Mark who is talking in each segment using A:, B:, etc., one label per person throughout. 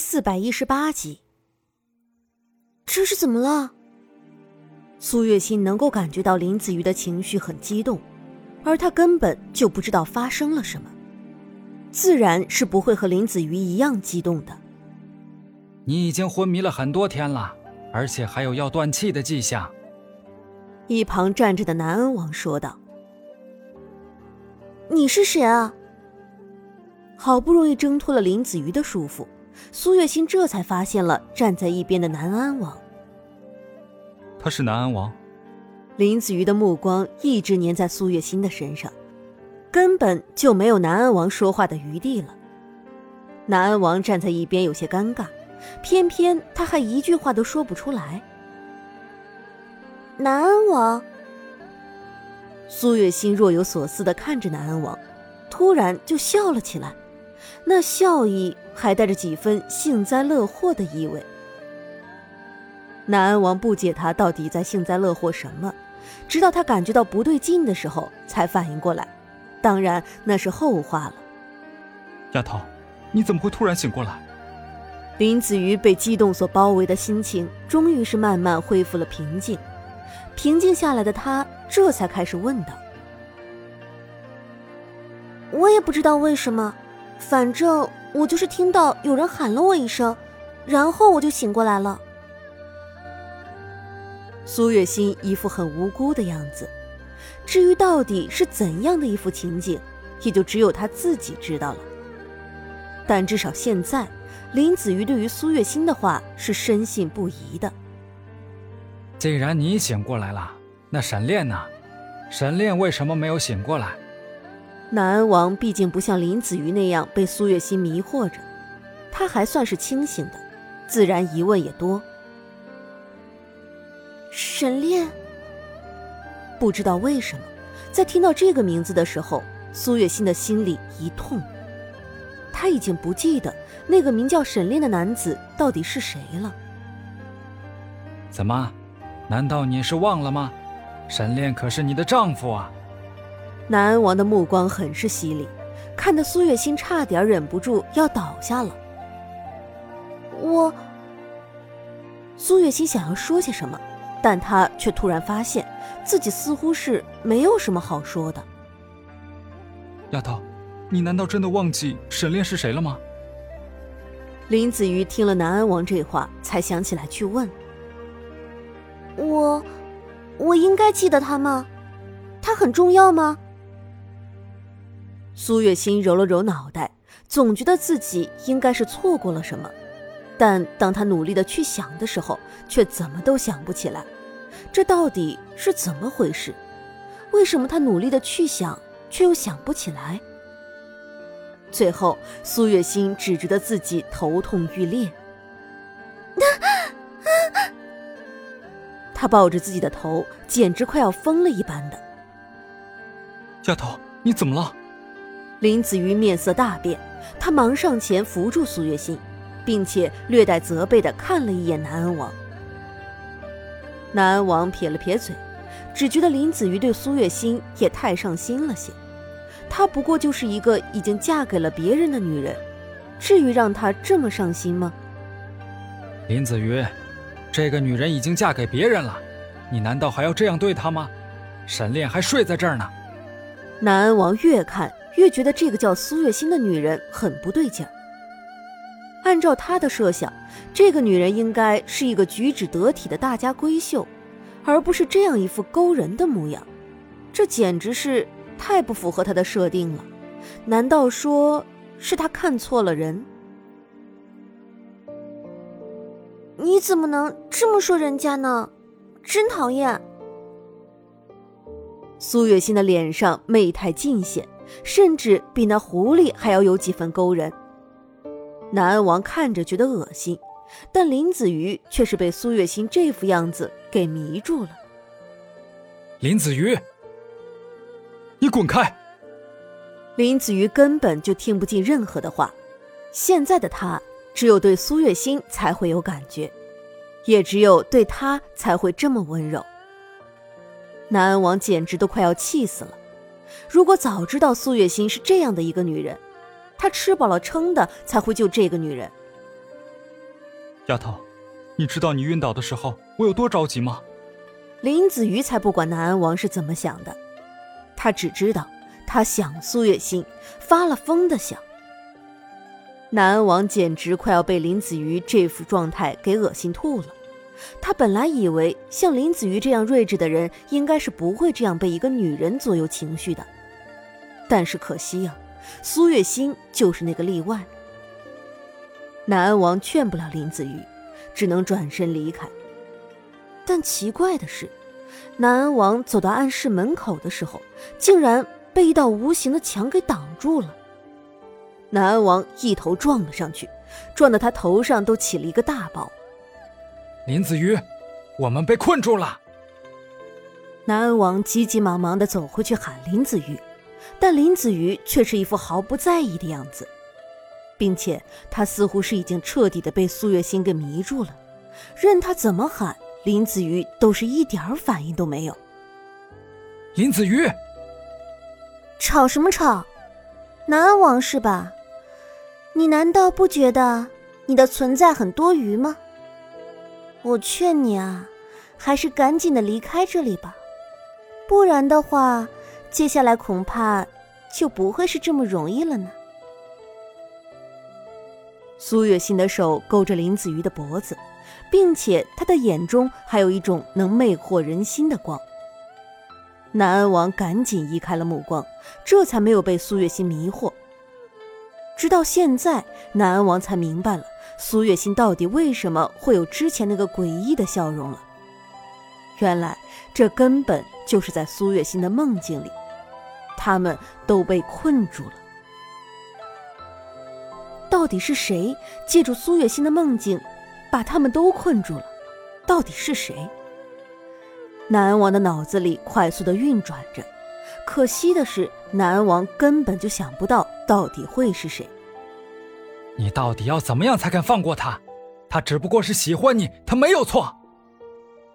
A: 第四百一十八集，
B: 这是怎么了？
A: 苏月心能够感觉到林子瑜的情绪很激动，而他根本就不知道发生了什么，自然是不会和林子瑜一样激动的。
C: 你已经昏迷了很多天了，而且还有要断气的迹象。
A: 一旁站着的南恩王说道：“
B: 你是谁啊？”
A: 好不容易挣脱了林子瑜的束缚。苏月心这才发现了站在一边的南安王。
C: 他是南安王。
A: 林子瑜的目光一直粘在苏月心的身上，根本就没有南安王说话的余地了。南安王站在一边有些尴尬，偏偏他还一句话都说不出来。
B: 南安王。
A: 苏月心若有所思的看着南安王，突然就笑了起来。那笑意还带着几分幸灾乐祸的意味。南安王不解他到底在幸灾乐祸什么，直到他感觉到不对劲的时候才反应过来。当然那是后话了。
D: 丫头，你怎么会突然醒过来？
A: 林子瑜被激动所包围的心情终于是慢慢恢复了平静。平静下来的他这才开始问道：“
B: 我也不知道为什么。”反正我就是听到有人喊了我一声，然后我就醒过来了。
A: 苏月心一副很无辜的样子，至于到底是怎样的一副情景，也就只有他自己知道了。但至少现在，林子瑜对于苏月心的话是深信不疑的。
C: 既然你醒过来了，那沈炼呢？沈炼为什么没有醒过来？
A: 南安王毕竟不像林子瑜那样被苏月心迷惑着，他还算是清醒的，自然疑问也多。
B: 沈炼，
A: 不知道为什么，在听到这个名字的时候，苏月心的心里一痛。他已经不记得那个名叫沈炼的男子到底是谁了。
C: 怎么？难道你是忘了吗？沈炼可是你的丈夫啊！
A: 南安王的目光很是犀利，看得苏月心差点忍不住要倒下了。
B: 我，
A: 苏月心想要说些什么，但她却突然发现自己似乎是没有什么好说的。
D: 丫头，你难道真的忘记沈炼是谁了吗？
A: 林子瑜听了南安王这话，才想起来去问：“
B: 我，我应该记得他吗？他很重要吗？”
A: 苏月心揉了揉脑袋，总觉得自己应该是错过了什么，但当他努力的去想的时候，却怎么都想不起来，这到底是怎么回事？为什么他努力的去想，却又想不起来？最后，苏月心只觉得自己头痛欲裂，他抱着自己的头，简直快要疯了一般的。
D: 丫头，你怎么了？
A: 林子瑜面色大变，他忙上前扶住苏月心，并且略带责备的看了一眼南安王。南安王撇了撇嘴，只觉得林子瑜对苏月心也太上心了些。她不过就是一个已经嫁给了别人的女人，至于让她这么上心吗？
C: 林子瑜，这个女人已经嫁给别人了，你难道还要这样对她吗？沈炼还睡在这儿呢。
A: 南安王越看。越觉得这个叫苏月心的女人很不对劲儿。按照他的设想，这个女人应该是一个举止得体的大家闺秀，而不是这样一副勾人的模样。这简直是太不符合他的设定了。难道说是他看错了人？
B: 你怎么能这么说人家呢？真讨厌！
A: 苏月心的脸上媚态尽显。甚至比那狐狸还要有几分勾人。南安王看着觉得恶心，但林子瑜却是被苏月心这副样子给迷住了。
C: 林子瑜，
D: 你滚开！
A: 林子瑜根本就听不进任何的话。现在的他，只有对苏月心才会有感觉，也只有对他才会这么温柔。南安王简直都快要气死了。如果早知道苏月心是这样的一个女人，他吃饱了撑的才会救这个女人。
D: 丫头，你知道你晕倒的时候我有多着急吗？
A: 林子瑜才不管南安王是怎么想的，他只知道他想苏月心，发了疯的想。南安王简直快要被林子瑜这副状态给恶心吐了。他本来以为像林子瑜这样睿智的人，应该是不会这样被一个女人左右情绪的。但是可惜啊，苏月心就是那个例外。南安王劝不了林子瑜，只能转身离开。但奇怪的是，南安王走到暗室门口的时候，竟然被一道无形的墙给挡住了。南安王一头撞了上去，撞得他头上都起了一个大包。
C: 林子瑜，我们被困住了。
A: 南安王急急忙忙的走回去喊林子瑜，但林子瑜却是一副毫不在意的样子，并且他似乎是已经彻底的被苏月心给迷住了，任他怎么喊。林子瑜都是一点反应都没有。
C: 林子瑜，
B: 吵什么吵？南安王是吧？你难道不觉得你的存在很多余吗？我劝你啊，还是赶紧的离开这里吧，不然的话，接下来恐怕就不会是这么容易了呢。
A: 苏月心的手勾着林子瑜的脖子。并且他的眼中还有一种能魅惑人心的光。南安王赶紧移开了目光，这才没有被苏月心迷惑。直到现在，南安王才明白了苏月心到底为什么会有之前那个诡异的笑容了。原来这根本就是在苏月心的梦境里，他们都被困住了。到底是谁借助苏月心的梦境？把他们都困住了，到底是谁？南安王的脑子里快速的运转着，可惜的是，南安王根本就想不到到底会是谁。
C: 你到底要怎么样才肯放过他？他只不过是喜欢你，他没有错。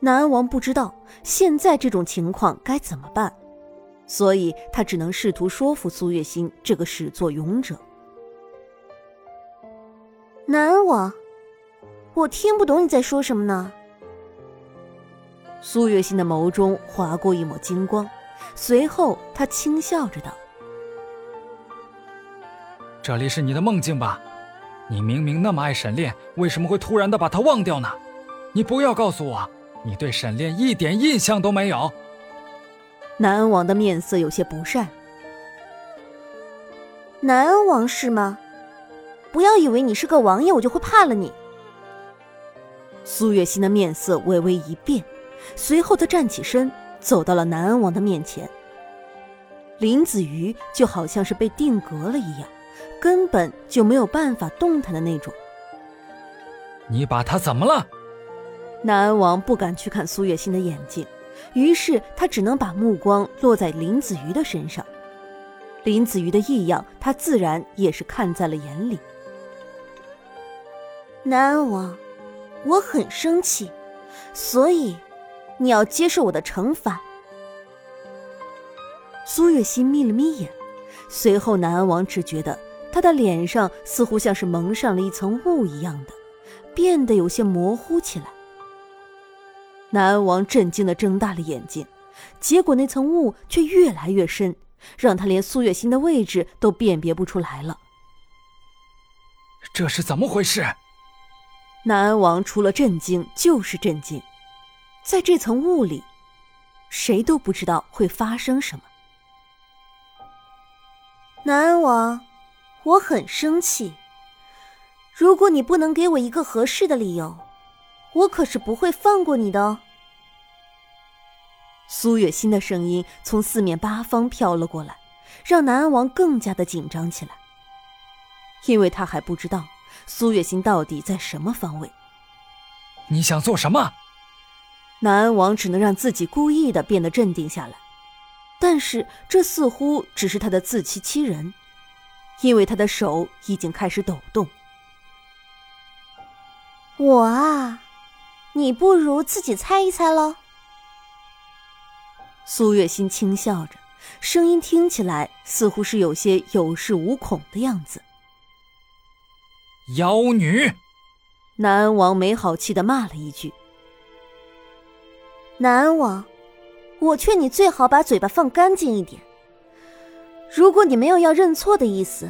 A: 南安王不知道现在这种情况该怎么办，所以他只能试图说服苏月心这个始作俑者。
B: 南安王。我听不懂你在说什么呢。
A: 苏月心的眸中划过一抹金光，随后他轻笑着道：“
C: 这里是你的梦境吧？你明明那么爱沈炼，为什么会突然的把他忘掉呢？你不要告诉我，你对沈炼一点印象都没有。”
A: 南安王的面色有些不善。
B: 南安王是吗？不要以为你是个王爷，我就会怕了你。
A: 苏月心的面色微微一变，随后他站起身，走到了南安王的面前。林子瑜就好像是被定格了一样，根本就没有办法动弹的那种。
C: 你把他怎么了？
A: 南安王不敢去看苏月心的眼睛，于是他只能把目光落在林子瑜的身上。林子瑜的异样，他自然也是看在了眼里。
B: 南安王。我很生气，所以你要接受我的惩罚。
A: 苏月心眯了眯眼，随后南安王只觉得他的脸上似乎像是蒙上了一层雾一样的，变得有些模糊起来。南安王震惊的睁大了眼睛，结果那层雾却越来越深，让他连苏月心的位置都辨别不出来了。
C: 这是怎么回事？
A: 南安王除了震惊就是震惊，在这层雾里，谁都不知道会发生什么。
B: 南安王，我很生气。如果你不能给我一个合适的理由，我可是不会放过你的哦。
A: 苏月心的声音从四面八方飘了过来，让南安王更加的紧张起来，因为他还不知道。苏月心到底在什么方位？
C: 你想做什么？
A: 南安王只能让自己故意的变得镇定下来，但是这似乎只是他的自欺欺人，因为他的手已经开始抖动。
B: 我啊，你不如自己猜一猜喽。
A: 苏月心轻笑着，声音听起来似乎是有些有恃无恐的样子。
C: 妖女，
E: 南安王没好气的骂了一句：“
A: 南安王，我劝你最好把嘴巴放干净一点。如果你没有要认错的意思，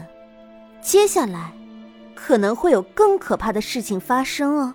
A: 接下来可能会有更可怕的事情发生哦。”